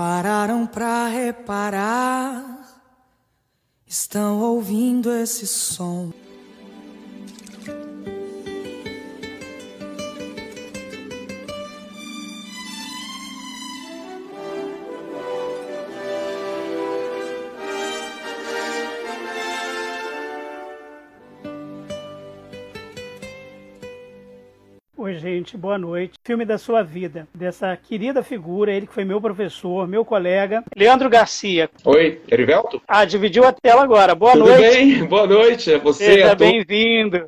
pararam pra reparar, estão ouvindo esse som. Gente, boa noite. Filme da sua vida, dessa querida figura, ele que foi meu professor, meu colega, Leandro Garcia. Oi, Erivelto? Ah, dividiu a tela agora. Boa Tudo noite. bem? Boa noite a você. Seja bem-vindo.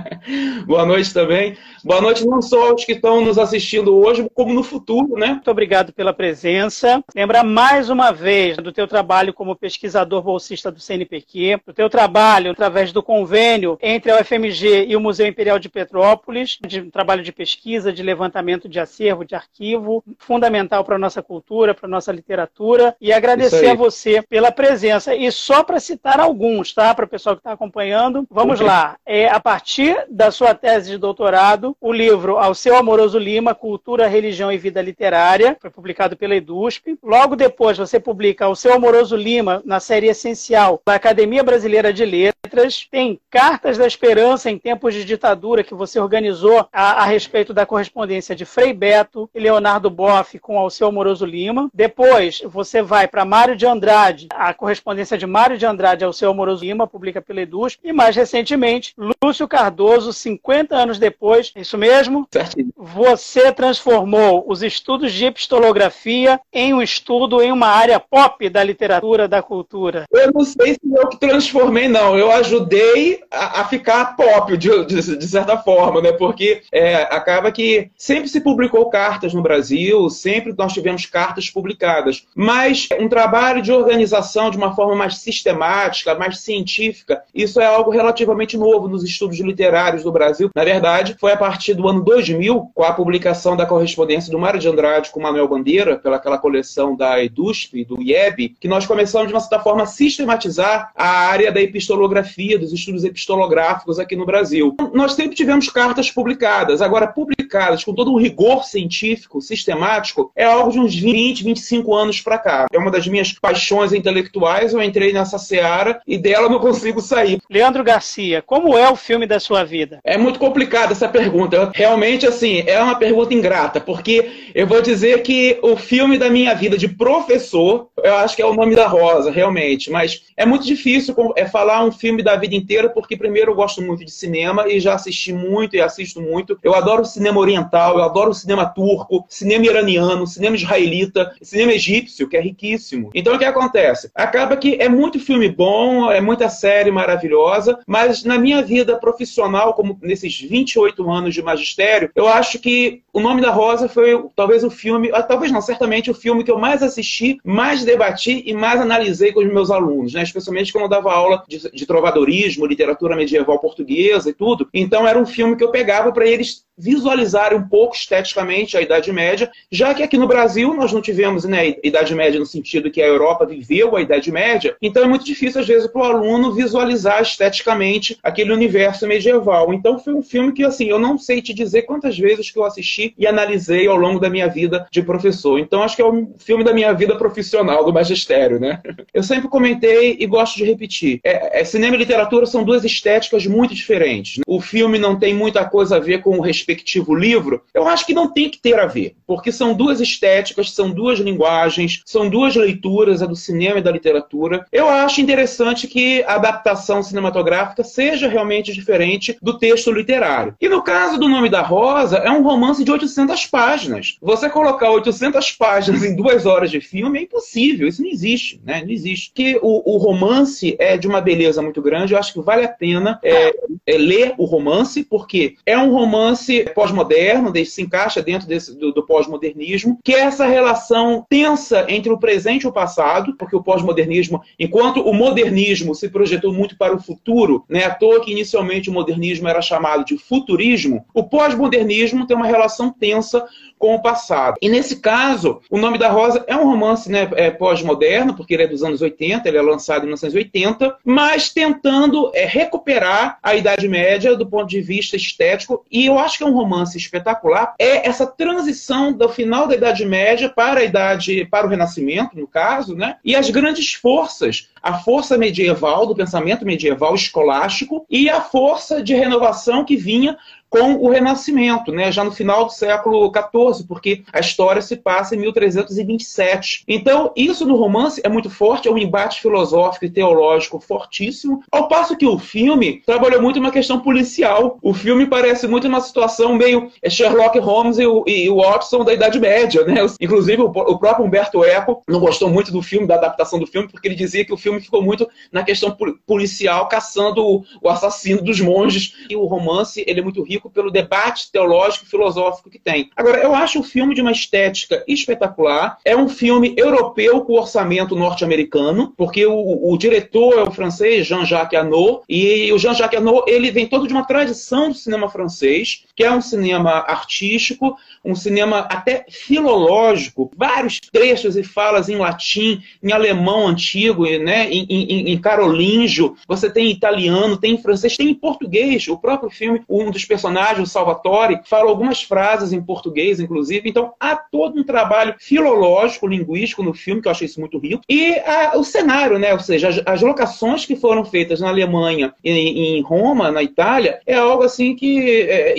Boa noite também. Boa noite não só aos que estão nos assistindo hoje, como no futuro, né? Muito obrigado pela presença. Lembrar mais uma vez do teu trabalho como pesquisador bolsista do CNPq, do teu trabalho através do convênio entre a UFMG e o Museu Imperial de Petrópolis, de um trabalho de pesquisa, de levantamento de acervo, de arquivo, fundamental para a nossa cultura, para a nossa literatura, e agradecer a você pela presença. E só para citar alguns, tá? Para o pessoal que está acompanhando, vamos lá. É, a partir da sua tese de doutorado, o livro Ao Seu Amoroso Lima, Cultura, Religião e Vida Literária, foi publicado pela EDUSP. Logo depois, você publica Ao Seu Amoroso Lima, na série Essencial, da Academia Brasileira de Letras. Tem Cartas da Esperança em Tempos de Ditadura, que você organizou a, a respeito da correspondência de Frei Beto e Leonardo Boff com Ao Seu Amoroso Lima. Depois, você vai para Mário de Andrade, a correspondência de Mário de Andrade ao Seu Amoroso Lima, publica pela EDUSP. E mais recentemente, Lúcio Cardoso, 50 anos depois, é isso mesmo? Certinho. Você transformou os estudos de epistolografia em um estudo em uma área pop da literatura, da cultura. Eu não sei se eu que transformei, não. Eu ajudei a, a ficar pop, de, de- de certa forma, né? Porque é, acaba que sempre se publicou cartas no Brasil, sempre nós tivemos cartas publicadas. Mas um trabalho de organização de uma forma mais sistemática, mais científica, isso é algo relativamente novo nos estudos literários do Brasil. Na verdade, foi a partir do ano 2000, com a publicação da correspondência do Mário de Andrade com Manuel Bandeira, pelaquela coleção da EDUSP, do IEB, que nós começamos, de uma certa forma, a sistematizar a área da epistolografia, dos estudos epistolográficos aqui no Brasil. Nós sempre tivemos cartas publicadas, agora publicadas com todo um rigor científico, sistemático, é algo de uns 20, 25 anos para cá. É uma das minhas paixões intelectuais, eu entrei nessa seara e dela não consigo sair. Leandro Garcia, como é o filme da sua vida? É muito complicada essa pergunta. Realmente, assim, é uma pergunta ingrata, porque eu vou dizer que o filme da minha vida de professor, eu acho que é o nome da Rosa, realmente. Mas é muito difícil é, falar um filme da vida inteira, porque, primeiro, eu gosto muito de cinema e já assisti muito e assisto muito. Eu adoro cinema oriental, eu adoro cinema turco, cinema iraniano, cinema israelita, cinema egípcio, que é riquíssimo. Então, o que acontece? Acaba que é muito filme bom, é muita série maravilhosa, mas na minha vida profissional, como nesses 28 anos de magistério, eu acho que O Nome da Rosa foi talvez o filme, ah, talvez não, certamente o filme que eu mais assisti, mais debati e mais analisei com os meus alunos, né? especialmente quando eu dava aula de, de trovadorismo, literatura medieval portuguesa e tudo. Então era um filme que eu pegava para eles visualizarem um pouco esteticamente a Idade Média, já que aqui no Brasil nós não tivemos né, Idade Média no sentido que a Europa viveu a Idade Média, então é muito difícil às vezes para o aluno visualizar esteticamente aquele universo medieval. Então foi um filme que assim eu não sei te dizer quantas vezes que eu assisti e analisei ao longo da minha vida de professor. Então acho que é um filme da minha vida profissional do magistério, né? Eu sempre comentei e gosto de repetir. É, é, cinema e literatura são duas estéticas muito diferentes. O filme não tem muita coisa a ver com o respectivo livro. Eu acho que não tem que ter a ver, porque são duas estéticas, são duas linguagens, são duas leituras, a do cinema e da literatura. Eu acho interessante que a adaptação cinematográfica seja realmente diferente do texto literário. E no caso do Nome da Rosa, é um romance de 800 páginas. Você colocar 800 páginas em duas horas de filme é impossível, isso não existe, né? Não existe. Que o, o romance é de uma beleza muito grande, eu acho que vale a pena é, é ler o romance, porque é um romance pós-moderno, se encaixa dentro desse, do, do pós-modernismo, que é essa relação tensa entre o presente e o passado, porque o pós-modernismo, enquanto o modernismo se projetou muito para o futuro, né, à toa que inicialmente o modernismo era chamado de futurismo, o pós-modernismo tem uma relação tensa com o passado. E nesse caso, O Nome da Rosa é um romance né, é, pós-moderno, porque ele é dos anos 80, ele é lançado em 1980, mas tentando é, recuperar a Idade Média do ponto de vista estético. E eu acho que é um romance espetacular. É essa transição do final da Idade Média para a Idade, para o Renascimento, no caso, né? E as grandes forças a força medieval, do pensamento medieval escolástico, e a força de renovação que vinha com o Renascimento, né, já no final do século XIV, porque a história se passa em 1327. Então, isso no romance é muito forte, é um embate filosófico e teológico fortíssimo, ao passo que o filme trabalhou muito uma questão policial. O filme parece muito uma situação meio Sherlock Holmes e o, e o Watson da Idade Média, né? Inclusive, o, o próprio Humberto Eco não gostou muito do filme, da adaptação do filme, porque ele dizia que o filme ficou muito na questão policial, caçando o, o assassino dos monges. E o romance, ele é muito rico pelo debate teológico e filosófico que tem. Agora, eu acho o filme de uma estética espetacular. É um filme europeu com orçamento norte-americano, porque o, o, diretor é o francês Jean-Jacques Annaud, e o Jean-Jacques Annaud, ele vem todo de uma tradição do cinema francês, que é um cinema artístico, um cinema até filológico, vários trechos e falas em latim, em alemão antigo, né, em, em, em carolíngio, você tem italiano, tem francês, tem em português. O próprio filme, um dos personagens, o Salvatore, fala algumas frases em português, inclusive. Então, há todo um trabalho filológico, linguístico no filme, que eu achei isso muito rico. E a, o cenário, né, ou seja, as, as, locações que foram feitas na Alemanha e em Roma, na Itália, é algo assim que é,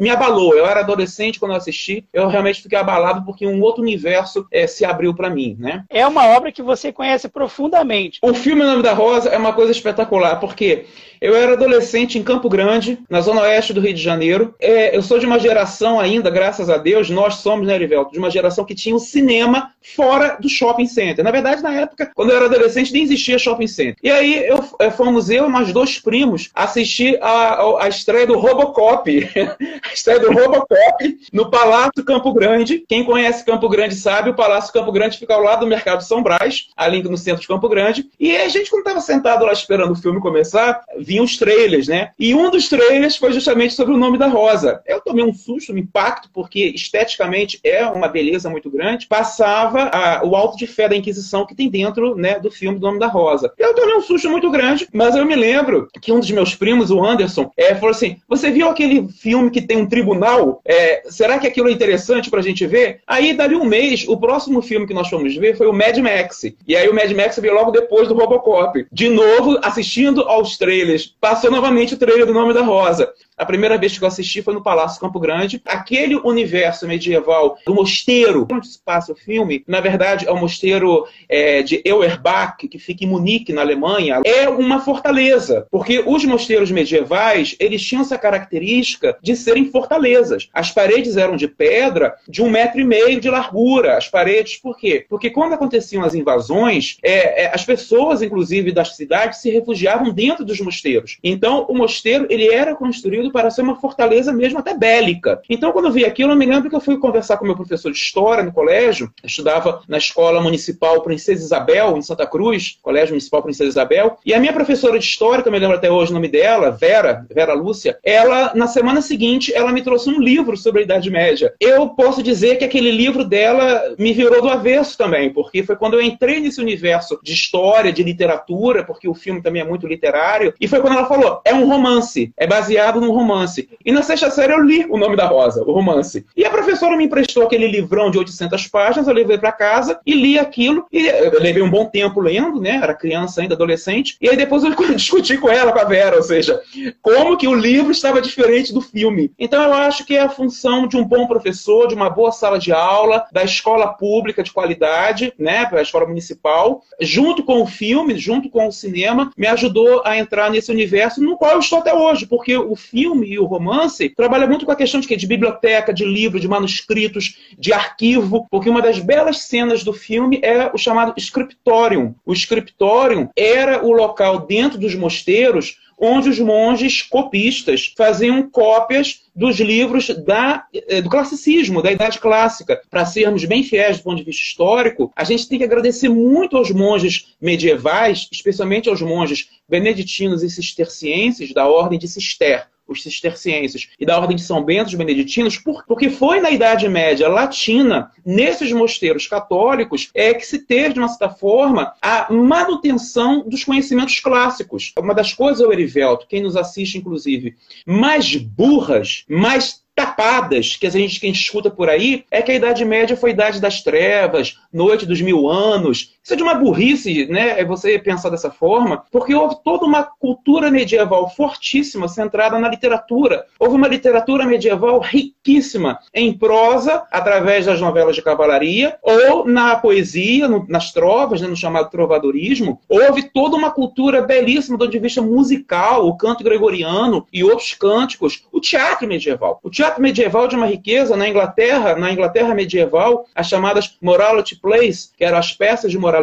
me abalou. Eu era adolescente quando eu assisti assisti, eu realmente fiquei abalado porque um outro universo é, se abriu para mim, né? É uma obra que você conhece profundamente. O filme O Nome da Rosa é uma coisa espetacular, porque eu era adolescente em Campo Grande, na zona oeste do Rio de Janeiro. É, eu sou de uma geração ainda, graças a Deus, nós somos, né, Erivelto, de uma geração que tinha o um cinema fora do shopping center. Na verdade, na época, quando eu era adolescente, nem existia shopping center. E aí eu, é, fomos eu e mais dois primos assistir a, a, a estreia do Robocop. a estreia do Robocop no Palácio Campo Grande. Quem conhece Campo Grande sabe, o Palácio Campo Grande fica ao lado do Mercado São Brás, ali no centro de Campo Grande. E a gente, quando estava sentado lá esperando o filme começar, vinham os trailers, né? E um dos trailers foi justamente sobre o nome da Rosa. Eu tomei um susto, um impacto, porque esteticamente é uma beleza muito grande. Passava a, o alto de fé da Inquisição que tem dentro né, do filme do Nome da Rosa. Eu tomei um susto muito grande, mas eu me lembro que um dos meus primos, o Anderson, é, falou assim: Você viu aquele filme que tem um tribunal? É, será que aquilo é interessante pra gente ver? Aí, dali um mês, o próximo filme que nós fomos ver foi o Mad Max. E aí o Mad Max veio logo depois do Robocop. De novo, assistindo aos trailers passou novamente o trailer do Nome da Rosa. A primeira vez que eu assisti foi no Palácio Campo Grande. Aquele universo medieval do mosteiro onde se passa o filme, na verdade é o mosteiro é, de Euerbach, que fica em Munique, na Alemanha, é uma fortaleza, porque os mosteiros medievais, eles tinham essa característica de serem fortalezas. As paredes eram de pedra de um metro e meio de largura. As paredes, por quê? Porque quando aconteciam as invasões, é, é, as pessoas, inclusive das cidades, se refugiavam dentro dos mosteiros. Então, o mosteiro, ele era construído para ser uma fortaleza mesmo até bélica. Então, quando eu vi aquilo, eu me lembro que eu fui conversar com meu professor de história no colégio. Eu estudava na escola municipal Princesa Isabel, em Santa Cruz, Colégio Municipal Princesa Isabel. E a minha professora de história, que eu me lembro até hoje o nome dela, Vera, Vera Lúcia, ela, na semana seguinte, ela me trouxe um livro sobre a Idade Média. Eu posso dizer que aquele livro dela me virou do avesso também, porque foi quando eu entrei nesse universo de história, de literatura, porque o filme também é muito literário, e foi quando ela falou: é um romance, é baseado num romance. E na sexta série eu li O Nome da Rosa, o romance. E a professora me emprestou aquele livrão de 800 páginas, eu levei para casa e li aquilo. E eu levei um bom tempo lendo, né? Era criança ainda, adolescente. E aí depois eu discuti com ela, com a Vera, ou seja, como que o livro estava diferente do filme. Então eu acho que é a função de um bom professor, de uma boa sala de aula, da escola pública de qualidade, né? A escola municipal, junto com o filme, junto com o cinema, me ajudou a entrar nesse universo no qual eu estou até hoje, porque o filme filme e o romance trabalha muito com a questão de, de biblioteca, de livro, de manuscritos, de arquivo, porque uma das belas cenas do filme é o chamado scriptorium. O scriptorium era o local dentro dos mosteiros onde os monges copistas faziam cópias dos livros da, eh, do classicismo, da Idade Clássica. Para sermos bem fiéis do ponto de vista histórico, a gente tem que agradecer muito aos monges medievais, especialmente aos monges beneditinos e cistercienses da ordem de Cister os cistercienses e da Ordem de São Bento, os beneditinos, porque foi na Idade Média Latina, nesses mosteiros católicos, é que se teve, de uma certa forma, a manutenção dos conhecimentos clássicos. Uma das coisas, Erivelto, quem nos assiste, inclusive, mais burras, mais tapadas que a gente, que a gente escuta por aí é que a Idade Média foi a Idade das Trevas, Noite dos Mil Anos. Isso é de uma burrice, né? É você pensar dessa forma, porque houve toda uma cultura medieval fortíssima centrada na literatura. Houve uma literatura medieval riquíssima em prosa, através das novelas de cavalaria, ou na poesia, no, nas trovas, né, no chamado trovadorismo. Houve toda uma cultura belíssima do ponto de vista musical, o canto gregoriano e outros cânticos, o teatro medieval. O teatro medieval de uma riqueza na Inglaterra, na Inglaterra medieval, as chamadas morality plays, que eram as peças de moralidade,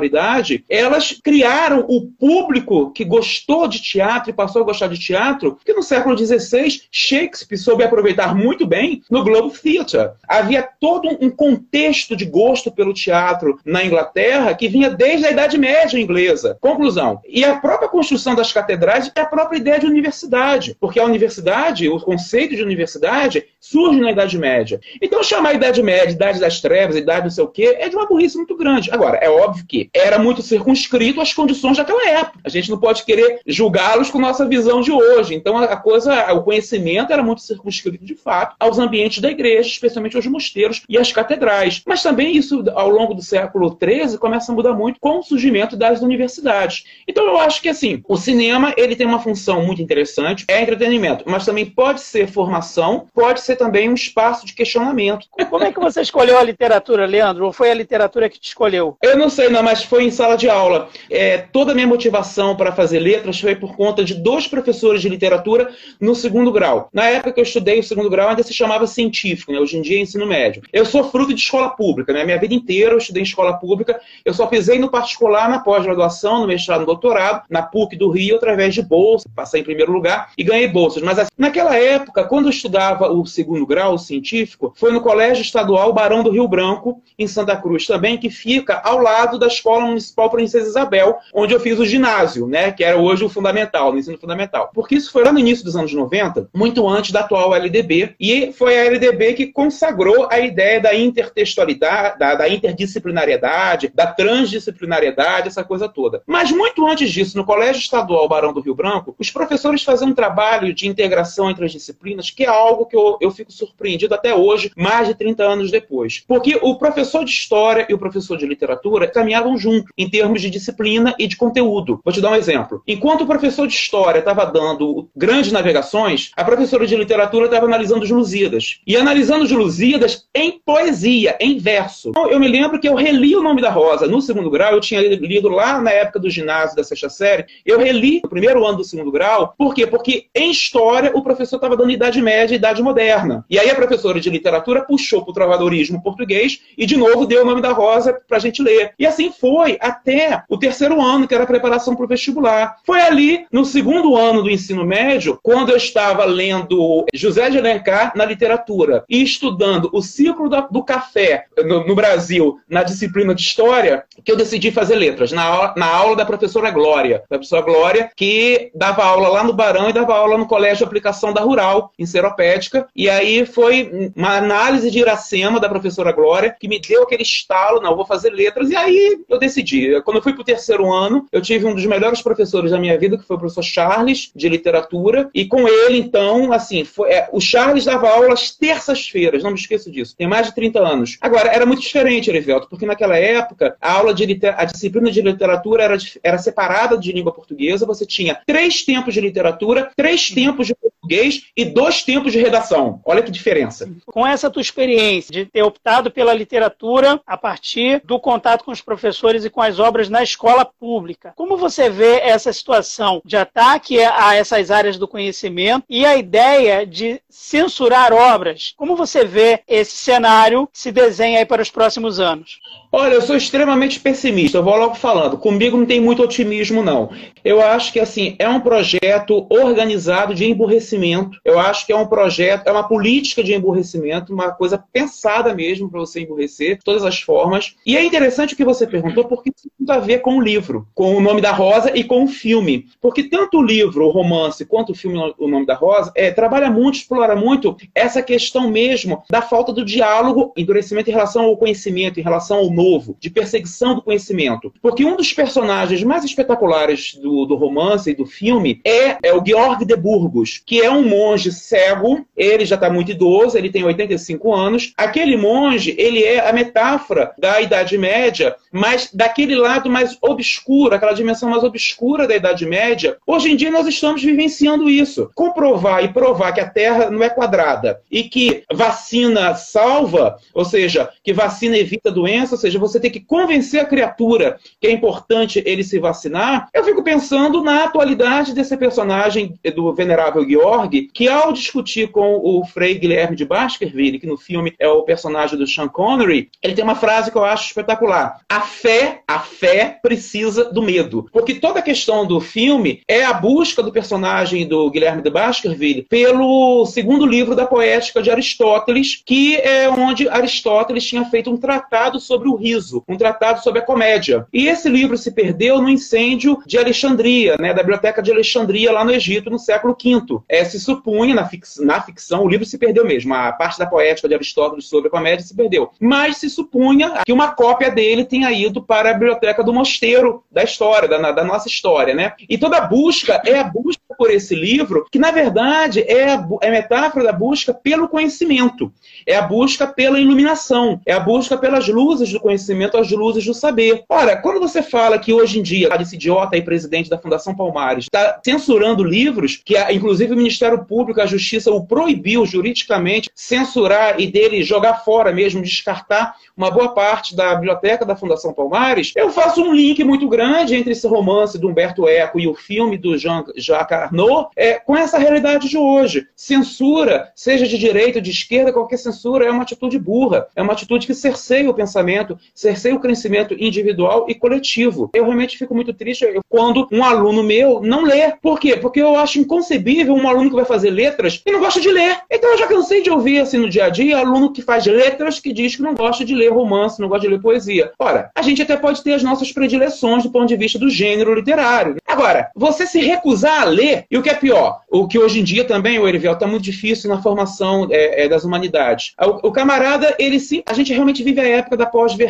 elas criaram o público que gostou de teatro e passou a gostar de teatro, que no século XVI Shakespeare soube aproveitar muito bem no Globe Theatre. Havia todo um contexto de gosto pelo teatro na Inglaterra que vinha desde a Idade Média inglesa. Conclusão. E a própria construção das catedrais é a própria ideia de universidade, porque a universidade, o conceito de universidade, surge na Idade Média. Então, chamar a Idade Média, Idade das Trevas, Idade não sei o quê, é de uma burrice muito grande. Agora, é óbvio que era muito circunscrito às condições daquela época. A gente não pode querer julgá-los com nossa visão de hoje. Então, a coisa, o conhecimento era muito circunscrito, de fato, aos ambientes da igreja, especialmente aos mosteiros e às catedrais. Mas também isso, ao longo do século XIII, começa a mudar muito com o surgimento das universidades. Então, eu acho que, assim, o cinema, ele tem uma função muito interessante, é entretenimento, mas também pode ser formação, pode ser ser também um espaço de questionamento. Como é que você escolheu a literatura, Leandro? Ou foi a literatura que te escolheu? Eu não sei, não, mas foi em sala de aula. É, toda a minha motivação para fazer letras foi por conta de dois professores de literatura no segundo grau. Na época que eu estudei o segundo grau, ainda se chamava científico, né? hoje em dia é ensino médio. Eu sou fruto de escola pública, né? Minha vida inteira eu estudei em escola pública. Eu só pisei no particular na pós-graduação, no mestrado, no doutorado, na PUC do Rio, através de bolsa. Passei em primeiro lugar e ganhei bolsas. Mas assim, naquela época, quando eu estudava o segundo grau científico foi no Colégio Estadual Barão do Rio Branco, em Santa Cruz também, que fica ao lado da Escola Municipal Princesa Isabel, onde eu fiz o ginásio, né, que era hoje o fundamental, o ensino fundamental. Porque isso foi lá no início dos anos 90, muito antes da atual LDB, e foi a LDB que consagrou a ideia da intertextualidade, da, da interdisciplinariedade, da transdisciplinariedade, essa coisa toda. Mas muito antes disso, no Colégio Estadual Barão do Rio Branco, os professores faziam um trabalho de integração entre as disciplinas, que é algo que eu, eu fico surpreendido até hoje, mais de 30 anos depois. Porque o professor de história e o professor de literatura junto em termos de disciplina e de conteúdo. Vou te dar um exemplo. Enquanto o professor de história estava dando grandes navegações, a professora de literatura estava analisando os Lusíadas. E analisando os Lusíadas em poesia, em verso. Então, eu me lembro que eu reli o nome da Rosa no segundo grau, eu tinha lido lá na época do ginásio da sexta série, eu reli no primeiro ano do segundo grau. Por quê? Porque em história o professor estava dando Idade Média e Idade Moderna. E aí a professora de literatura puxou para o trovadorismo português e de novo deu o nome da Rosa para a gente ler. E assim foi até o terceiro ano, que era a preparação para o vestibular. Foi ali, no segundo ano do ensino médio, quando eu estava lendo José de Alencar na literatura e estudando o ciclo do café no, no Brasil na disciplina de História, que eu decidi fazer letras, na na aula da professora Glória. A professora Glória, que dava aula lá no Barão e dava aula no Colégio de Aplicação da Rural, em Seropédica, e aí foi uma análise de Iracema, da professora Glória, que me deu aquele estalo, não, vou fazer letras, e aí eu decidi. Quando eu fui para o terceiro ano, eu tive um dos melhores professores da minha vida, que foi o professor Charles, de literatura, e com ele, então, assim, foi, é, o Charles dava aula às terças-feiras, não me esqueço disso, tem mais de 30 anos. Agora, era muito diferente, Erivelto, porque naquela época, a aula de a disciplina de literatura era, era separada de língua portuguesa, você tinha três tempos de literatura, três tempos de português e dois tempos de redação. Olha que diferença. Com essa tua experiência de ter optado pela literatura a partir do contato com os professores e com as obras na escola pública, como você vê essa situação de ataque a essas áreas do conhecimento e a ideia de censurar obras? Como você vê esse cenário que se desenha aí para os próximos anos? Olha, eu sou extremamente pessimista, eu vou logo falando. Comigo não tem muito otimismo, não. Eu acho que, assim, é um projeto organizado de emburrecimento. Eu acho que é um projeto, é uma política de emburrecimento, uma coisa pensada mesmo para você emburrecer, de todas as formas. E é interessante o que você perguntou, porque isso tem a ver com o livro, com o nome da Rosa e com o filme. Porque tanto o livro, o romance, quanto o filme O Nome da Rosa, é, trabalha muito, explora muito essa questão mesmo da falta do diálogo, endurecimento em relação ao conhecimento, em relação ao novo, de perseguição do conhecimento. Porque um dos personagens mais espetaculares do, do romance e do filme é, é o Georg de Burgos, que é um monge cego, ele já está muito idoso, ele tem 85 anos. Aquele monge, ele é a metáfora da Idade Média, mas daquele lado mais obscuro, aquela dimensão mais obscura da Idade Média. Hoje em dia nós estamos vivenciando isso. Comprovar e provar que a Terra não é quadrada e que vacina salva, ou seja, que vacina evita doença, ou seja, você tem que convencer a criatura que é importante ele se vacinar. Eu fico pensando na atualidade desse personagem do venerável Georg, que ao discutir com o Frei Guilherme de Baskerville, que no filme é o personagem do Sean Connery, ele tem uma frase que eu acho espetacular. A fé, a fé precisa do medo. Porque toda a questão do filme é a busca do personagem do Guilherme de Baskerville pelo segundo livro da poética de Aristóteles, que é onde Aristóteles tinha feito um tratado sobre o riso, um tratado sobre a comédia. E esse livro se perdeu no incêndio de Alexandria, né, da biblioteca de Alexandria, lá no Egito, no século V. É, se supunha, na, fix, na ficção, o livro se perdeu mesmo, a parte da poética de Aristóteles sobre a comédia se perdeu. Mas se supunha que uma cópia dele tenha ido para a biblioteca do mosteiro da história, da, da nossa história, né? E toda a busca é a busca por esse livro, que na verdade é a, é a metáfora da busca pelo conhecimento, é a busca pela iluminação, é a busca pelas luzes do conhecimento, as luzes do saber. Ora, quando você fala que hoje em dia esse idiota aí, presidente da Fundação Palmares, está censurando livros, que inclusive o Ministério Público, a Justiça o proibiu juridicamente censurar e dele jogar fora mesmo, descartar uma boa parte da biblioteca da Fundação Palmares, eu faço um link muito grande entre esse romance do Humberto Eco e o filme do Jean Jacques Arnaud é, com essa realidade de hoje. Censura, seja de direita ou de esquerda, qualquer censura é uma atitude burra, é uma atitude que cerceia o pensamento, cerceia o crescimento individual e coletivo. Eu realmente fico muito triste quando um aluno meu não lê. Por quê? Porque eu acho inconcebível um aluno que vai fazer letras e não gosta de ler. Então eu já cansei de ouvir assim no dia a dia aluno que faz letras que diz que não gosta de ler romance, não gosta de ler poesia. Ora, a gente até pode ter as nossas predileções do ponto de vista do gênero literário. Agora, você se recusar a ler, e o que é pior, o que hoje em dia também, o Erivel, está muito difícil na formação é, é, das humanidades. O, o, camarada, ele sim, a gente realmente vive a época da pós-verdade.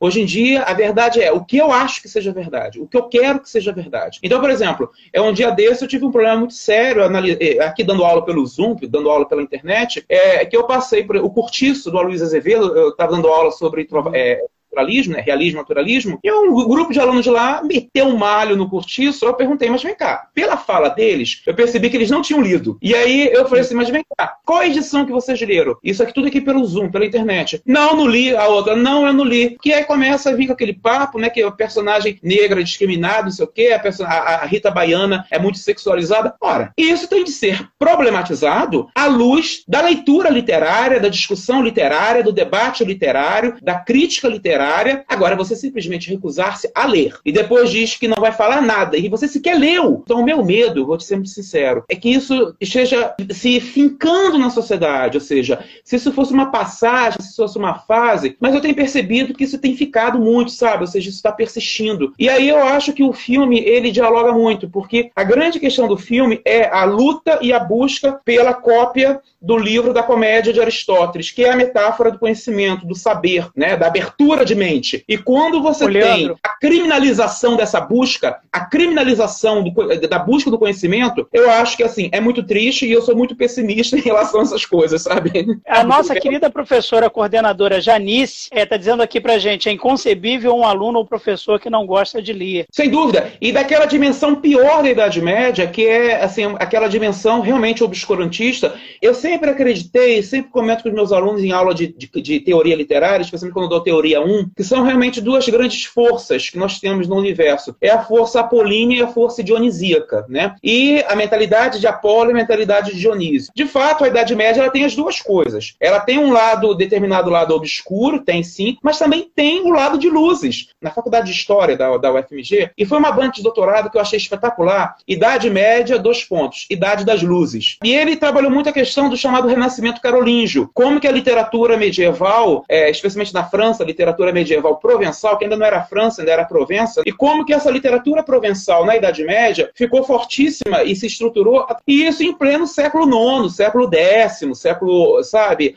Hoje em dia, a verdade é o que eu acho que seja verdade, o que eu quero que seja verdade. Então, por exemplo, é um dia desse eu tive um problema muito sério, é, aqui dando aula pelo Zoom, dando aula pela internet, é que eu passei por o curtiço do Aloysio Azevedo, eu estava dando aula sobre é, naturalismo, né? realismo, naturalismo, e um grupo de alunos de lá meteu um malho no curtiço, eu perguntei, mas vem cá, pela fala deles, eu percebi que eles não tinham lido. E aí eu falei assim, mas vem cá, qual a edição que vocês leram? Isso aqui tudo aqui pelo Zoom, pela internet. Não, não li. A outra, não, eu não li. Que aí começa a vir com aquele papo, né, que é o personagem negra discriminado, não sei o quê, a, a, a Rita Baiana é muito sexualizada. Ora, isso tem de ser problematizado à luz da leitura literária, da discussão literária, do debate literário, da crítica literária literária, agora você simplesmente recusar-se a ler. E depois diz que não vai falar nada. E você sequer leu. Então, o meu medo, vou te ser muito sincero, é que isso esteja se fincando na sociedade. Ou seja, se isso fosse uma passagem, se isso fosse uma fase. Mas eu tenho percebido que isso tem ficado muito, sabe? Ou seja, isso está persistindo. E aí eu acho que o filme, ele dialoga muito, porque a grande questão do filme é a luta e a busca pela cópia do livro da comédia de Aristóteles, que é a metáfora do conhecimento, do saber, né? da abertura de mente. E quando você tem a criminalização dessa busca, a criminalização do, da busca do conhecimento, eu acho que assim, é muito triste e eu sou muito pessimista em relação a essas coisas, sabe? A nossa querida professora coordenadora Janice está é, tá dizendo aqui pra gente, é inconcebível um aluno ou professor que não gosta de ler. Sem dúvida. E daquela dimensão pior da Idade Média, que é assim, aquela dimensão realmente obscurantista, eu sempre acreditei, sempre comento com os meus alunos em aula de, de, de teoria literária, especialmente quando eu dou teoria 1, que são realmente duas grandes forças que nós temos no universo é a força apolínea e a força dionisíaca, né? E a mentalidade de Apolo e a mentalidade de Dionísio. De fato, a Idade Média ela tem as duas coisas. Ela tem um lado, determinado lado obscuro, tem sim, mas também tem o lado de luzes. Na faculdade de História da, da UFMG, e foi uma banca de doutorado que eu achei espetacular. Idade Média, dois pontos. Idade das Luzes. E ele trabalhou muito a questão do chamado Renascimento Carolíngio. Como que a literatura medieval, é, especialmente na França, a literatura medieval provençal, que ainda não era França, ainda era Provença, e como que essa literatura provençal na Idade Média ficou fortíssima e se estruturou, e isso em pleno século IX, século X, século, sabe,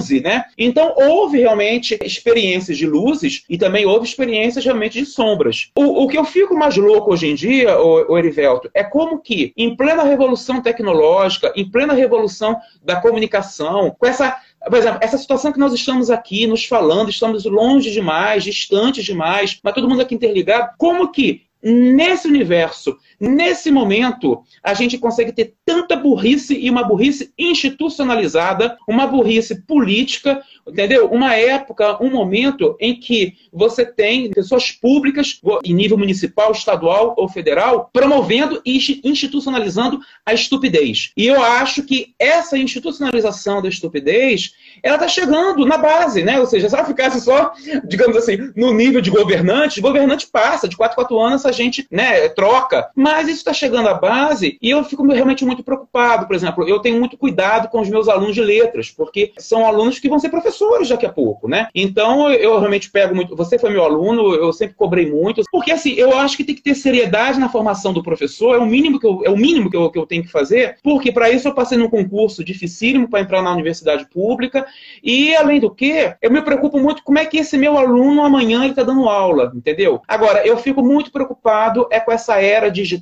XI, né? Então houve realmente experiências de luzes e também houve experiências realmente de sombras. O, o que eu fico mais louco hoje em dia, o, o Erivelto, é como que em plena revolução tecnológica, em plena revolução da comunicação, com essa por exemplo, essa situação que nós estamos aqui nos falando, estamos longe demais, distantes demais, mas todo mundo aqui interligado, como que nesse universo, nesse momento, a gente consegue ter tanta burrice e uma burrice institucionalizada, uma burrice política, entendeu? Uma época, um momento em que você tem pessoas públicas, em nível municipal, estadual ou federal, promovendo e institucionalizando a estupidez. E eu acho que essa institucionalização da estupidez, ela está chegando na base, né? Ou seja, se ela ficasse só, digamos assim, no nível de governante, governante passa, de 4 4 anos a gente né, troca. Mas isso está chegando à base e eu fico realmente muito preocupado. Por exemplo, eu tenho muito cuidado com os meus alunos de letras, porque são alunos que vão ser professores daqui a pouco, né? Então eu realmente pego muito. Você foi meu aluno, eu sempre cobrei muito, porque assim, eu acho que tem que ter seriedade na formação do professor, é o mínimo que eu, é o mínimo que eu, que eu tenho que fazer, porque para isso eu passei num concurso dificílimo para entrar na universidade pública e, além do que, eu me preocupo muito como é que esse meu aluno amanhã ele está dando aula, entendeu? Agora, eu fico muito preocupado é com essa era digital,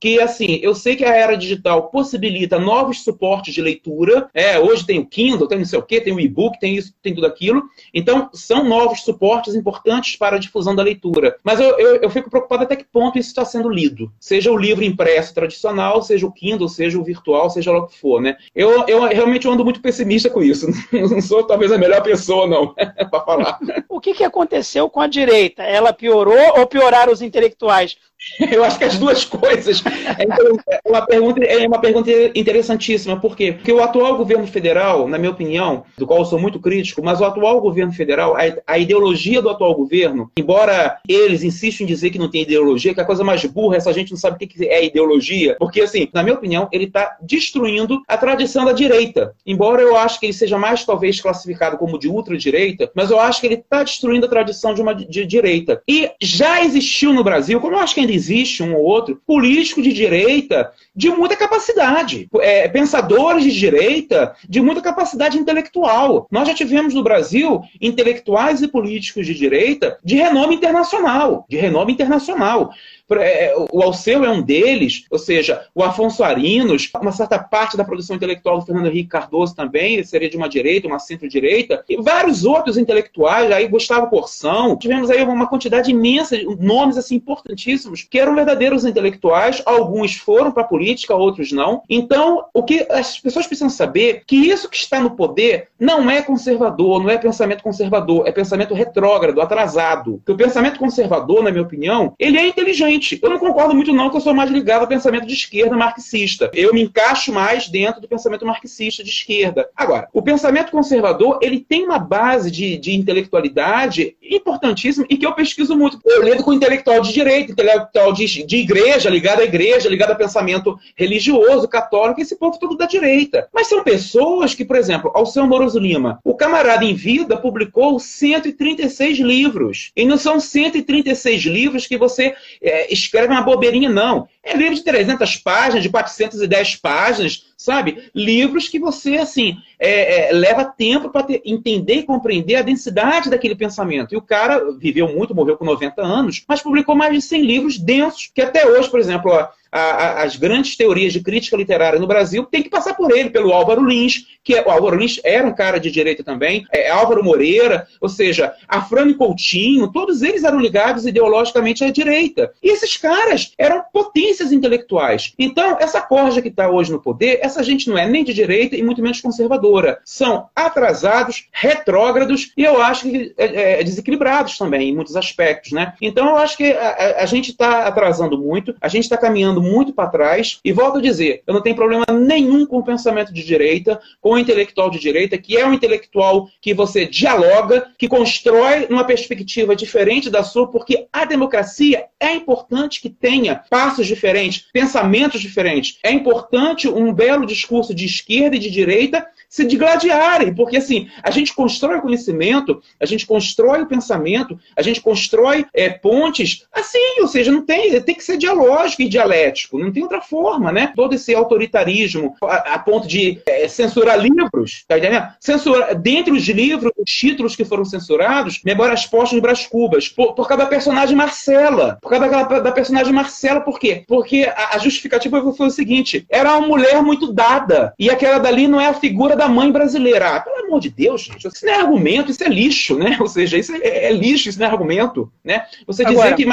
que assim, eu sei que a era digital possibilita novos suportes de leitura. É, hoje tem o Kindle, tem não sei o quê, tem o e-book, tem isso, tem tudo aquilo. Então, são novos suportes importantes para a difusão da leitura. Mas eu, eu, eu fico preocupado até que ponto isso está sendo lido. Seja o livro impresso tradicional, seja o Kindle, seja o virtual, seja lá o que for, né? Eu, eu realmente ando muito pessimista com isso. Não sou talvez a melhor pessoa, não, para falar. O que, que aconteceu com a direita? Ela piorou ou pioraram os intelectuais? Eu acho que as duas coisas. É uma pergunta, é uma pergunta interessantíssima. Por quê? Porque o atual governo federal, na minha opinião, do qual eu sou muito crítico, mas o atual governo federal, a, a ideologia do atual governo, embora eles insistam em dizer que não tem ideologia, que a coisa mais burra, essa gente não sabe o que é ideologia, porque, assim, na minha opinião, ele está destruindo a tradição da direita. Embora eu acho que ele seja mais, talvez, classificado como de ultradireita, mas eu acho que ele está destruindo a tradição de uma de direita. E já existiu no Brasil, como eu acho que ainda existe um ou outro, político de direita de muita capacidade, é, pensadores de direita de muita capacidade intelectual. Nós já tivemos no Brasil intelectuais e políticos de direita de renome internacional, de renome internacional. É, o Alceu é um deles, ou seja, o Afonso Arinos, uma certa parte da produção intelectual do Fernando Henrique Cardoso também seria de uma direita, uma centro-direita, e vários outros intelectuais, aí Gustavo Porção, tivemos aí uma quantidade imensa de nomes assim importantíssimos que eram verdadeiros intelectuais, alguns foram para a política, outros não. Então, o que as pessoas precisam saber que isso que está no poder não é conservador, não é pensamento conservador, é pensamento retrógrado, atrasado. Porque o pensamento conservador, na minha opinião, ele é inteligente eu não concordo muito não que eu sou mais ligado ao pensamento de esquerda marxista. Eu me encaixo mais dentro do pensamento marxista de esquerda. Agora, o pensamento conservador, ele tem uma base de, de intelectualidade importantíssima e que eu pesquiso muito. Eu lido com intelectual de direita, intelectual de, de igreja, ligado à igreja, ligado a pensamento religioso, católico, esse povo todo da direita. Mas são pessoas que, por exemplo, ao seu Moroso Lima, o camarada em vida publicou 136 livros. E não são 136 livros que você é, escreve uma bobeirinha, não. É livro de 300 páginas, de 410 páginas, sabe? Livros que você, assim, é, é, leva tempo para entender e compreender a densidade daquele pensamento. E o cara viveu muito, morreu com 90 anos, mas publicou mais de 100 livros densos, que até hoje, por exemplo, ó, a, a, as grandes teorias de crítica literária no Brasil, tem que passar por ele, pelo Álvaro Lins, que é, o Álvaro Lins era um cara de direita também, é, Álvaro Moreira, ou seja, Afrânio Coutinho, todos eles eram ligados ideologicamente à direita. E esses caras eram potências intelectuais. Então, essa corja que está hoje no poder, essa gente não é nem de direita e muito menos conservadora. São atrasados, retrógrados e eu acho que é, é, desequilibrados também, em muitos aspectos. Né? Então, eu acho que a, a gente está atrasando muito, a gente está caminhando muito para trás. E volto a dizer, eu não tenho problema nenhum com o pensamento de direita, com o intelectual de direita, que é um intelectual que você dialoga, que constrói uma perspectiva diferente da sua, porque a democracia é importante que tenha passos diferentes, pensamentos diferentes. É importante um belo discurso de esquerda e de direita se digladiarem, porque assim, a gente constrói conhecimento, a gente constrói o pensamento, a gente constrói é, pontes assim, ou seja, não tem, tem que ser dialógico e dialético, não tem outra forma, né? Todo esse autoritarismo a, a ponto de é, censurar livros, tá entendendo? Censura, dentre os livros, os títulos que foram censurados, Memórias Postas no Brás Cubas, por, por causa da personagem Marcela, por causa da, da personagem Marcela, por quê? Porque a, a justificativa foi o seguinte, era uma mulher muito dada, e aquela dali não é a figura da mãe brasileira. Ah, pelo amor de Deus, gente, isso não é argumento, isso é lixo, né? Ou seja, isso é, é lixo, isso não é argumento, né? Você Agora, dizer que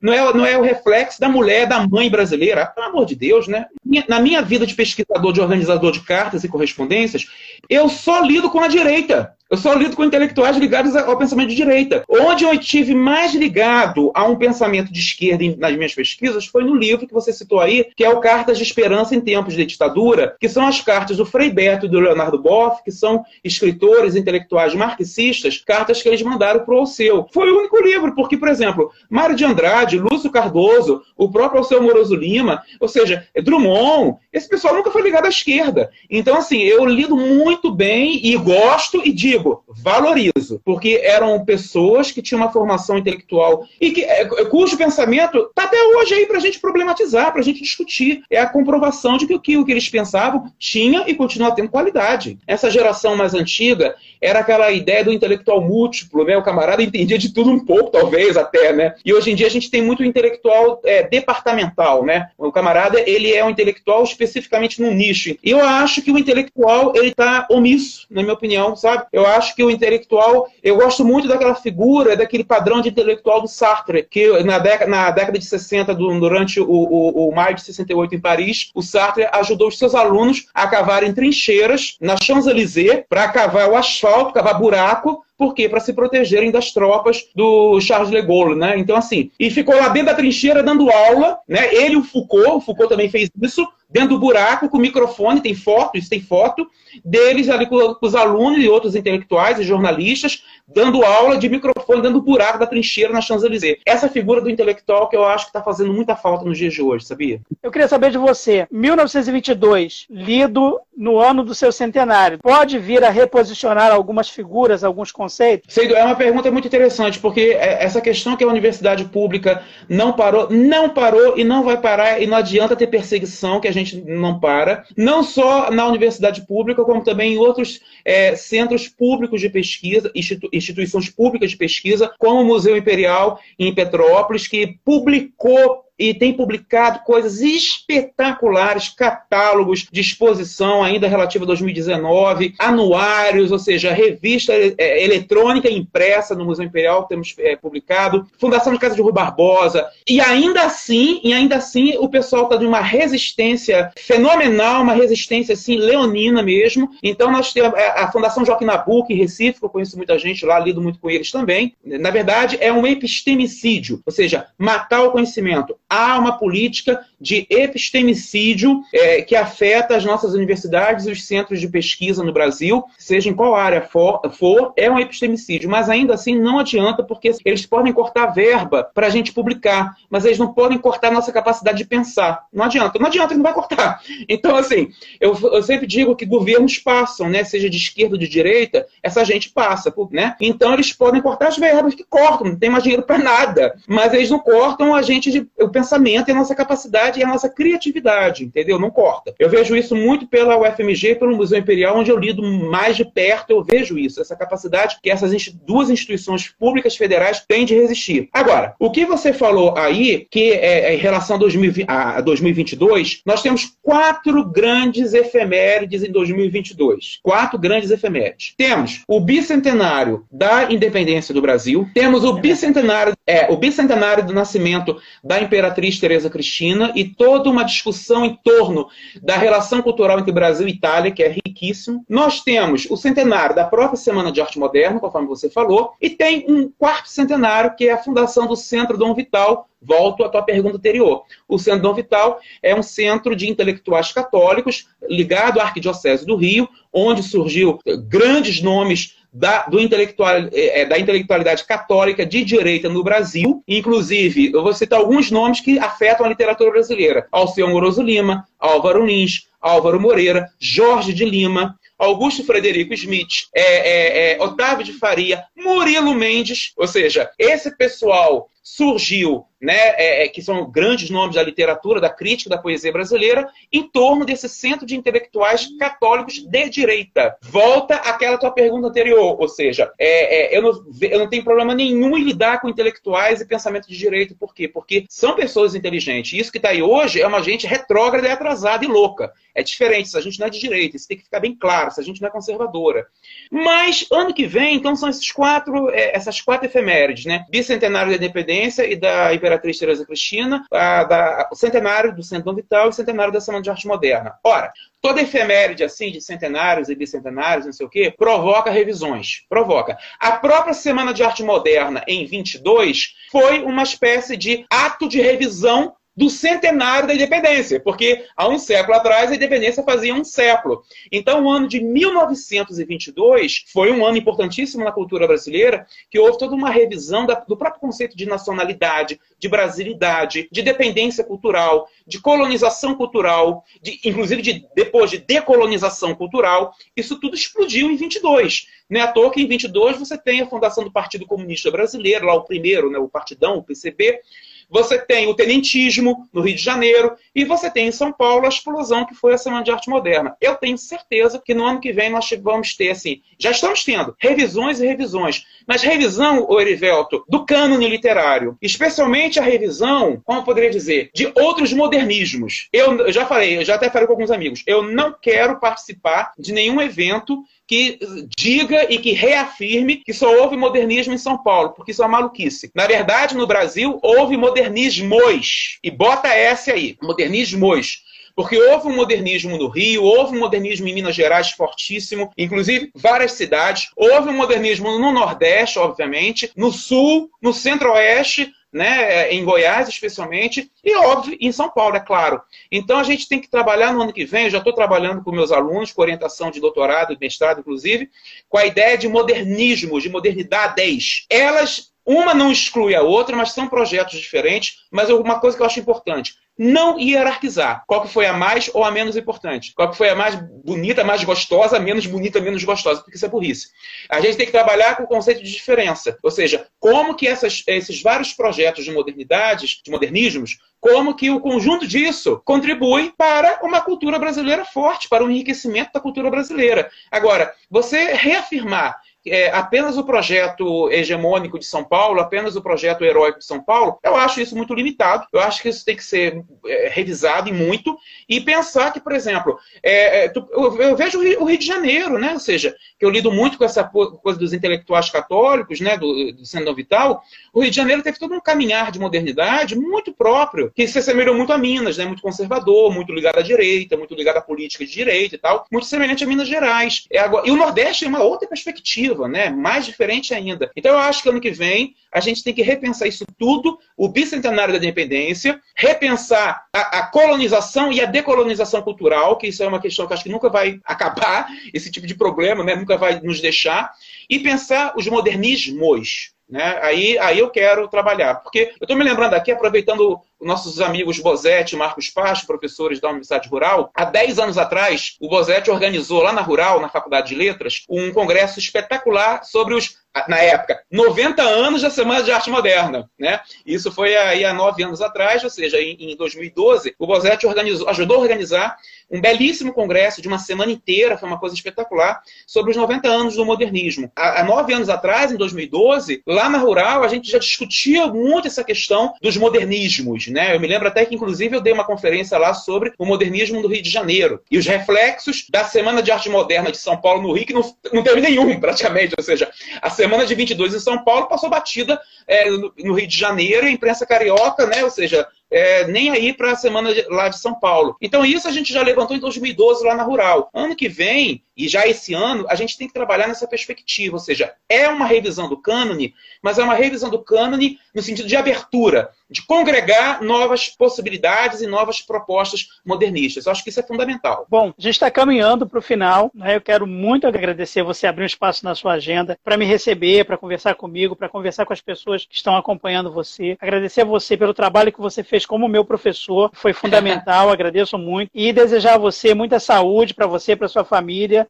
não é, não é o reflexo da mulher, da mãe brasileira. Ah, pelo amor de Deus, né? Na minha vida de pesquisador, de organizador de cartas e correspondências, eu só lido com a direita. Eu só lido com intelectuais ligados ao pensamento de direita. Onde eu estive mais ligado a um pensamento de esquerda nas minhas pesquisas foi no livro que você citou aí, que é o Cartas de Esperança em Tempos de Ditadura, que são as cartas do Frei Beto e do Leonardo Boff, que são escritores intelectuais marxistas, cartas que eles mandaram para o Alceu. Foi o único livro, porque, por exemplo, Mário de Andrade, Lúcio Cardoso, o próprio Alceu Moroso Lima, ou seja, Drummond, esse pessoal nunca foi ligado à esquerda. Então, assim, eu lido muito bem e gosto e digo digo, valorizo, porque eram pessoas que tinham uma formação intelectual e que, é, cujo pensamento está até hoje aí para a gente problematizar, para a gente discutir. É a comprovação de que, o que eles pensavam tinha e continua tendo qualidade. Essa geração mais antiga era aquela ideia do intelectual múltiplo, né? O camarada entendia de tudo um pouco, talvez até, né? E hoje em dia a gente tem muito intelectual é, departamental, né? O camarada, ele é um intelectual especificamente num nicho. E eu acho que o intelectual, ele está omisso, na minha opinião, sabe? Eu acho que o intelectual, eu gosto muito daquela figura, daquele padrão de intelectual do Sartre, que na década, na década de 60, durante o, o, o maio de 68 em Paris, o Sartre ajudou os seus alunos a cavarem trincheiras na Champs-Élysées para cavar o asfalto, cavar buraco, por quê? Para se protegerem das tropas do Charles de Gaulle, né? Então, assim, e ficou lá dentro da trincheira dando aula, né? Ele o Foucault, o Foucault também fez isso, dentro do buraco, com microfone, tem foto, isso tem foto, deles ali com, com os alunos e outros intelectuais e jornalistas, dando aula de microfone dentro do buraco da trincheira na Champs-Élysées. Essa figura do intelectual que eu acho que está fazendo muita falta nos dias de hoje, sabia? Eu queria saber de você, 1922, lido no ano do seu centenário, pode vir a reposicionar algumas figuras, alguns conceitos? Seido, é uma pergunta muito interessante, porque é, essa questão que a universidade pública não parou, não parou e não vai parar, e não adianta ter perseguição, que a gente não para, não só na universidade pública, como também em outros é, centros públicos de pesquisa, institu instituições públicas de pesquisa, como o Museu Imperial em Petrópolis, que publicou e tem publicado coisas espetaculares, catálogos de exposição ainda relativa a 2019, anuários, ou seja, revista é, eletrônica impressa no Museu Imperial, temos é, publicado, Fundação de Casa de Rui Barbosa, e ainda assim, e ainda assim, o pessoal está de uma resistência fenomenal, uma resistência assim, leonina mesmo. Então, nós temos é, a Fundação Joaquim Nabuco, em Recife, eu conheço muita gente lá, lido muito com eles também. Na verdade, é um epistemicídio, ou seja, matar o conhecimento há uma política de epistemicídio é, que afeta as nossas universidades e os centros de pesquisa no Brasil, seja em qual área for, for, é um epistemicídio. Mas ainda assim não adianta, porque eles podem cortar verba para a gente publicar, mas eles não podem cortar nossa capacidade de pensar. Não adianta, não adianta, não vai cortar. Então, assim, eu, eu sempre digo que governos passam, né, seja de esquerda ou de direita, essa gente passa, né? Então eles podem cortar as verbas que cortam, não tem mais dinheiro para nada, mas eles não cortam a gente de, pensamento e a nossa capacidade e a nossa criatividade, entendeu? Não corta. Eu vejo isso muito pela UFMG e pelo Museu Imperial, onde eu lido mais de perto, eu vejo isso, essa capacidade que essas duas instituições públicas federais têm de resistir. Agora, o que você falou aí, que é, é em relação a, 2020, a 2022, nós temos quatro grandes efemérides em 2022. Quatro grandes efemérides. Temos o bicentenário da independência do Brasil, temos o bicentenário, é, o bicentenário do nascimento da Imperatriz Teresa Cristina e toda uma discussão em torno da relação cultural entre Brasil e Itália, que é riquíssimo. Nós temos o centenário da própria Semana de Arte Moderna, conforme você falou, e tem um quarto centenário, que é a fundação do Centro Dom Vital, Volto à tua pergunta anterior. O Centro Dom Vital é um centro de intelectuais católicos ligado à Arquidiocese do Rio, onde surgiu grandes nomes da, do intelectual, é, é, da intelectualidade católica de direita no Brasil. Inclusive, eu vou citar alguns nomes que afetam a literatura brasileira. Alceu Moroso Lima, Álvaro Lins, Álvaro Moreira, Jorge de Lima, Augusto Frederico Smith, é, é, é, Otávio de Faria, Murilo Mendes, ou seja, esse pessoal surgiu, né, é, é, que são grandes nomes da literatura, da crítica, da poesia brasileira, em torno desse centro de intelectuais católicos de direita. Volta àquela tua pergunta anterior, ou seja, é, é, eu, não, eu não tenho problema nenhum em lidar com intelectuais e pensamento de direita. Por quê? Porque são pessoas inteligentes. Isso que está aí hoje é uma gente retrógrada atrasada e louca. É diferente, se a gente não é de direita, isso tem que ficar bem claro, se a gente não é conservadora. Mas, ano que vem, então, são esses quatro, é, essas quatro efemérides, né? Bicentenário da Independência, Independência e da Imperatriz Teresa Cristina, a, da, o centenário do Centro Vital e o centenário da Semana de Arte Moderna. Ora, toda efeméride assim de centenários e bicentenários, não sei o quê, provoca revisões. Provoca. A própria Semana de Arte Moderna, em 22, foi uma espécie de ato de revisão do centenário da independência, porque há um século atrás a independência fazia um século. Então, o ano de 1922 foi um ano importantíssimo na cultura brasileira, que houve toda uma revisão do próprio conceito de nacionalidade, de brasilidade, de dependência cultural, de colonização cultural, de, inclusive de, depois de decolonização cultural. Isso tudo explodiu em 22. Não é à toa que em 22 você tem a fundação do Partido Comunista Brasileiro, lá o primeiro, né, o Partidão, o PCB, você tem o tenentismo no Rio de Janeiro e você tem em São Paulo a explosão que foi a Semana de Arte Moderna. Eu tenho certeza que no ano que vem nós vamos ter, assim, já estamos tendo revisões e revisões. Mas revisão, Erivelto, do cânone literário, especialmente a revisão, como eu poderia dizer, de outros modernismos. Eu já falei, eu já até falei com alguns amigos, eu não quero participar de nenhum evento que diga e que reafirme que só houve modernismo em São Paulo, porque isso é uma maluquice. Na verdade, no Brasil, houve modernismos. E bota essa aí, modernismos. Porque houve um modernismo no Rio, houve um modernismo em Minas Gerais fortíssimo, inclusive várias cidades. Houve um modernismo no Nordeste, obviamente, no Sul, no Centro-Oeste, né, em Goiás especialmente, e óbvio, em São Paulo, é claro. Então a gente tem que trabalhar no ano que vem, eu já estou trabalhando com meus alunos, com orientação de doutorado e mestrado, inclusive, com a ideia de modernismo, de modernidades. Elas, uma não exclui a outra, mas são projetos diferentes, mas uma coisa que eu acho importante, não hierarquizar. Qual que foi a mais ou a menos importante? Qual que foi a mais bonita, mais gostosa, menos bonita, menos gostosa? Porque isso é burrice. A gente tem que trabalhar com o conceito de diferença. Ou seja, como que essas, esses vários projetos de modernidades, de modernismos, como que o conjunto disso contribui para uma cultura brasileira forte, para o enriquecimento da cultura brasileira. Agora, você reafirmar é, apenas o projeto hegemônico de São Paulo, apenas o projeto heróico de São Paulo, eu acho isso muito limitado. Eu acho que isso tem que ser é, revisado e muito e pensar que, por exemplo, é, é eu, eu, vejo o Rio de Janeiro, né? Ou seja, que eu lido muito com essa coisa dos intelectuais católicos, né? Do, do Centro Vital. O Rio de Janeiro teve todo um caminhar de modernidade muito próprio, que se assemelhou muito a Minas, né? Muito conservador, muito ligado à direita, muito ligado à política de direita e tal, muito semelhante a Minas Gerais. É agora, e o Nordeste é uma outra perspectiva né? Mais diferente ainda. Então eu acho que ano que vem a gente tem que repensar isso tudo, o bicentenário da independência, repensar a, a colonização e a decolonização cultural, que isso é uma questão que acho que nunca vai acabar, esse tipo de problema, né? Nunca vai nos deixar, e pensar os modernismos, né? Aí, aí eu quero trabalhar. Porque eu estou me lembrando aqui, aproveitando nossos amigos Bozetti e Marcos Pacho, professores da Universidade Rural, há 10 anos atrás, o Bozetti organizou lá na Rural, na Faculdade de Letras, um congresso espetacular sobre os na época, 90 anos da Semana de Arte Moderna. Né? Isso foi aí há nove anos atrás, ou seja, em, em 2012, o Bosetti ajudou a organizar um belíssimo congresso de uma semana inteira, foi uma coisa espetacular, sobre os 90 anos do modernismo. Há, há nove anos atrás, em 2012, lá na Rural, a gente já discutia muito essa questão dos modernismos. Né? Eu me lembro até que, inclusive, eu dei uma conferência lá sobre o modernismo do Rio de Janeiro e os reflexos da Semana de Arte Moderna de São Paulo no Rio, que não, não teve nenhum, praticamente. Ou seja, a Semana de 22 em São Paulo passou batida é, no, no Rio de Janeiro, imprensa carioca, né? ou seja, é, nem aí para a semana de, lá de São Paulo. Então, isso a gente já levantou em 2012 lá na Rural. Ano que vem, e já esse ano, a gente tem que trabalhar nessa perspectiva, ou seja, é uma revisão do cânone, mas é uma revisão do cânone no sentido de abertura, de congregar novas possibilidades e novas propostas modernistas. Eu acho que isso é fundamental. Bom, a gente está caminhando para o final. Né? Eu quero muito agradecer você abrir um espaço na sua agenda para me receber, para conversar comigo, para conversar com as pessoas que estão acompanhando você. Agradecer a você pelo trabalho que você fez como meu professor, foi fundamental, agradeço muito. E desejar a você muita saúde para você, para sua família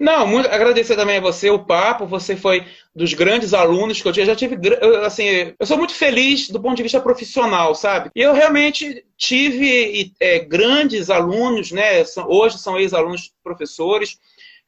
não, muito, agradecer também a você o papo. Você foi dos grandes alunos que eu tive. Já tive, assim, eu sou muito feliz do ponto de vista profissional, sabe? E eu realmente tive é, grandes alunos, né? Hoje são ex-alunos professores.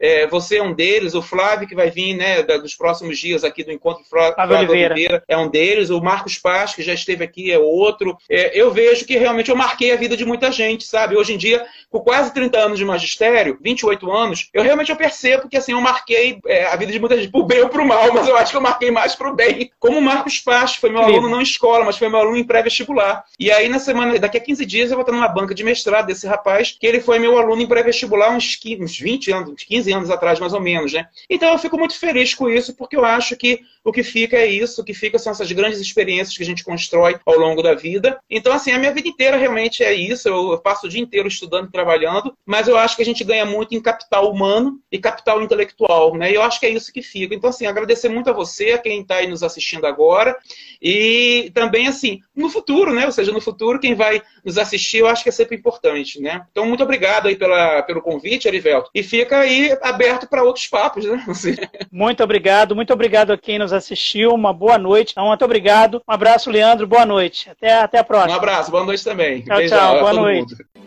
É, você é um deles, o Flávio, que vai vir né, dos próximos dias aqui do Encontro Flávio, Flávio Oliveira. Oliveira. é um deles, o Marcos Paz, que já esteve aqui, é outro. É, eu vejo que realmente eu marquei a vida de muita gente, sabe? Hoje em dia, com quase 30 anos de magistério, 28 anos, eu realmente eu percebo que assim, eu marquei é, a vida de muita gente, pro bem ou pro mal, mas eu acho que eu marquei mais pro bem. Como o Marcos Paz, foi meu aluno não em escola, mas foi meu aluno em pré-vestibular. E aí, na semana, daqui a 15 dias, eu vou estar numa banca de mestrado desse rapaz, que ele foi meu aluno em pré-vestibular uns, 15, uns 20 anos, 15 anos atrás, mais ou menos, né? Então eu fico muito feliz com isso, porque eu acho que o que fica é isso, o que fica são essas grandes experiências que a gente constrói ao longo da vida. Então, assim, a minha vida inteira realmente é isso. Eu passo o dia inteiro estudando e trabalhando, mas eu acho que a gente ganha muito em capital humano e capital intelectual, né? E eu acho que é isso que fica. Então, assim, agradecer muito a você, a quem está aí nos assistindo agora, e também, assim, no futuro, né? Ou seja, no futuro, quem vai nos assistir, eu acho que é sempre importante, né? Então, muito obrigado aí pela, pelo convite, Arivelto. E fica aí aberto para outros papos, né? Muito obrigado, muito obrigado a quem nos assistiu. Uma boa noite. Então, muito obrigado. Um abraço, Leandro. Boa noite. Até, até a próxima. Um abraço, boa noite também. Tchau, tchau. Boa noite. Mundo.